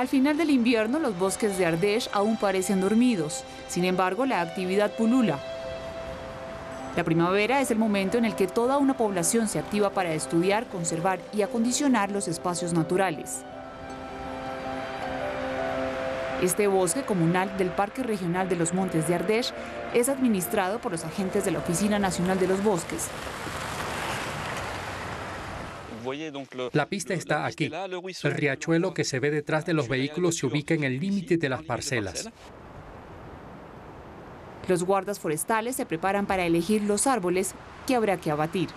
Al final del invierno, los bosques de Ardèche aún parecen dormidos. Sin embargo, la actividad pulula. La primavera es el momento en el que toda una población se activa para estudiar, conservar y acondicionar los espacios naturales. Este bosque comunal del Parque Regional de los Montes de Ardèche es administrado por los agentes de la Oficina Nacional de los Bosques. La pista está aquí. El riachuelo que se ve detrás de los vehículos se ubica en el límite de las parcelas. Los guardas forestales se preparan para elegir los árboles que habrá que abatir.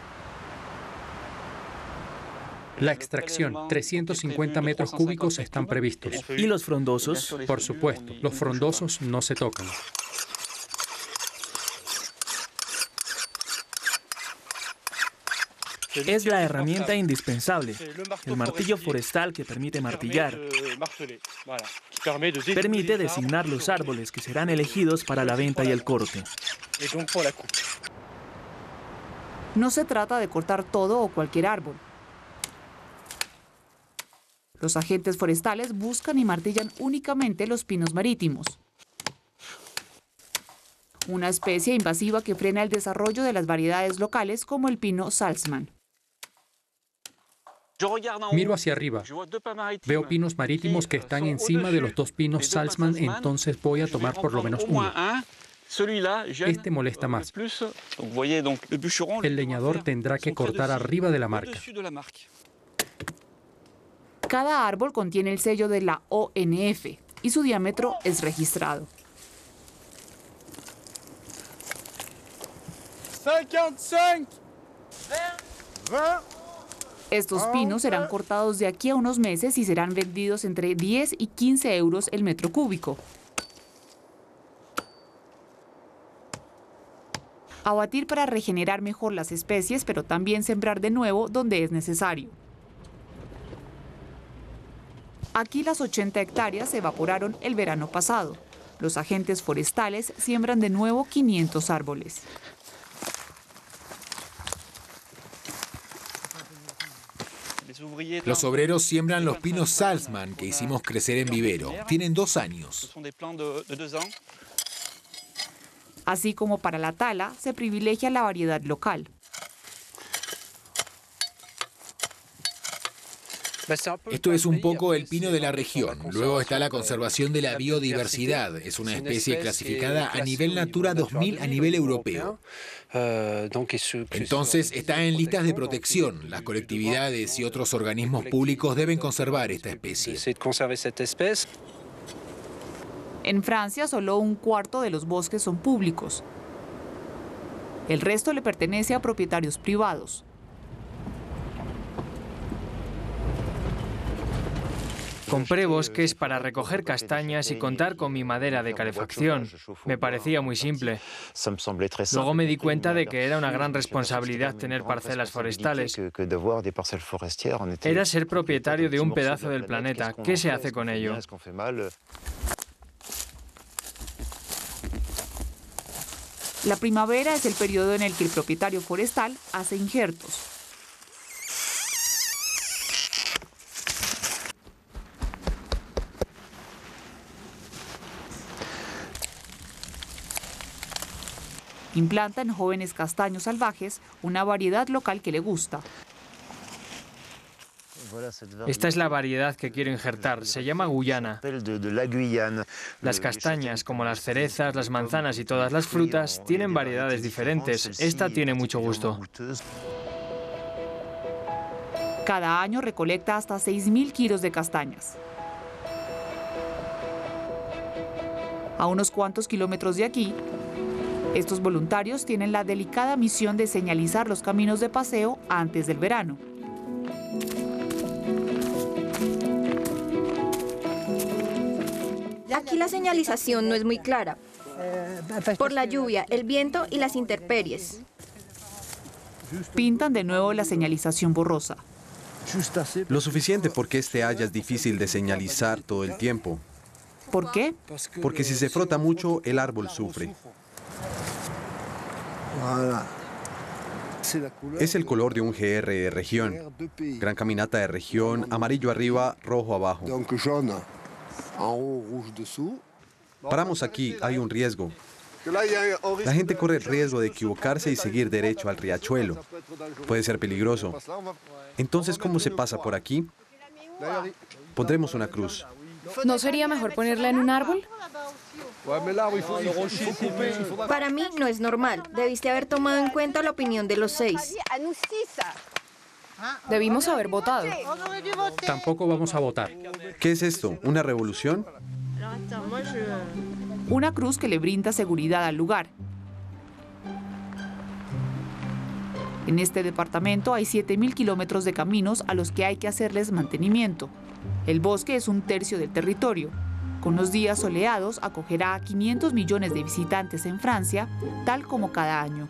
La extracción, 350 metros cúbicos están previstos. ¿Y los frondosos? Por supuesto, los frondosos no se tocan. Es la herramienta indispensable, el martillo forestal que permite martillar. Permite designar los árboles que serán elegidos para la venta y el corte. No se trata de cortar todo o cualquier árbol. Los agentes forestales buscan y martillan únicamente los pinos marítimos, una especie invasiva que frena el desarrollo de las variedades locales como el pino Salzman. Miro hacia arriba. Veo pinos marítimos que están encima de los dos pinos Salzman, entonces voy a tomar por lo menos uno. Este molesta más. El leñador tendrá que cortar arriba de la marca. Cada árbol contiene el sello de la ONF y su diámetro es registrado. 55 Estos pinos serán cortados de aquí a unos meses y serán vendidos entre 10 y 15 euros el metro cúbico. Abatir para regenerar mejor las especies, pero también sembrar de nuevo donde es necesario. Aquí las 80 hectáreas se evaporaron el verano pasado. Los agentes forestales siembran de nuevo 500 árboles. Los obreros siembran los pinos Salzman que hicimos crecer en vivero. Tienen dos años. Así como para la tala, se privilegia la variedad local. Esto es un poco el pino de la región. Luego está la conservación de la biodiversidad. Es una especie clasificada a nivel Natura 2000 a nivel europeo. Entonces está en listas de protección. Las colectividades y otros organismos públicos deben conservar esta especie. En Francia solo un cuarto de los bosques son públicos. El resto le pertenece a propietarios privados. Compré bosques para recoger castañas y contar con mi madera de calefacción. Me parecía muy simple. Luego me di cuenta de que era una gran responsabilidad tener parcelas forestales. Era ser propietario de un pedazo del planeta. ¿Qué se hace con ello? La primavera es el periodo en el que el propietario forestal hace injertos. Implanta en jóvenes castaños salvajes una variedad local que le gusta. Esta es la variedad que quiero injertar. Se llama Guyana. Las castañas, como las cerezas, las manzanas y todas las frutas, tienen variedades diferentes. Esta tiene mucho gusto. Cada año recolecta hasta 6.000 kilos de castañas. A unos cuantos kilómetros de aquí, estos voluntarios tienen la delicada misión de señalizar los caminos de paseo antes del verano. Aquí la señalización no es muy clara, por la lluvia, el viento y las intemperies. Pintan de nuevo la señalización borrosa. Lo suficiente porque este haya es difícil de señalizar todo el tiempo. ¿Por qué? Porque si se frota mucho, el árbol sufre. Es el color de un GR de región. Gran caminata de región, amarillo arriba, rojo abajo. Paramos aquí, hay un riesgo. La gente corre el riesgo de equivocarse y seguir derecho al riachuelo. Puede ser peligroso. Entonces, ¿cómo se pasa por aquí? Pondremos una cruz. ¿No sería mejor ponerla en un árbol? Para mí no es normal. Debiste haber tomado en cuenta la opinión de los seis. Debimos haber votado. Tampoco vamos a votar. ¿Qué es esto? ¿Una revolución? Una cruz que le brinda seguridad al lugar. En este departamento hay 7.000 kilómetros de caminos a los que hay que hacerles mantenimiento. El bosque es un tercio del territorio. Con los días soleados acogerá a 500 millones de visitantes en Francia, tal como cada año.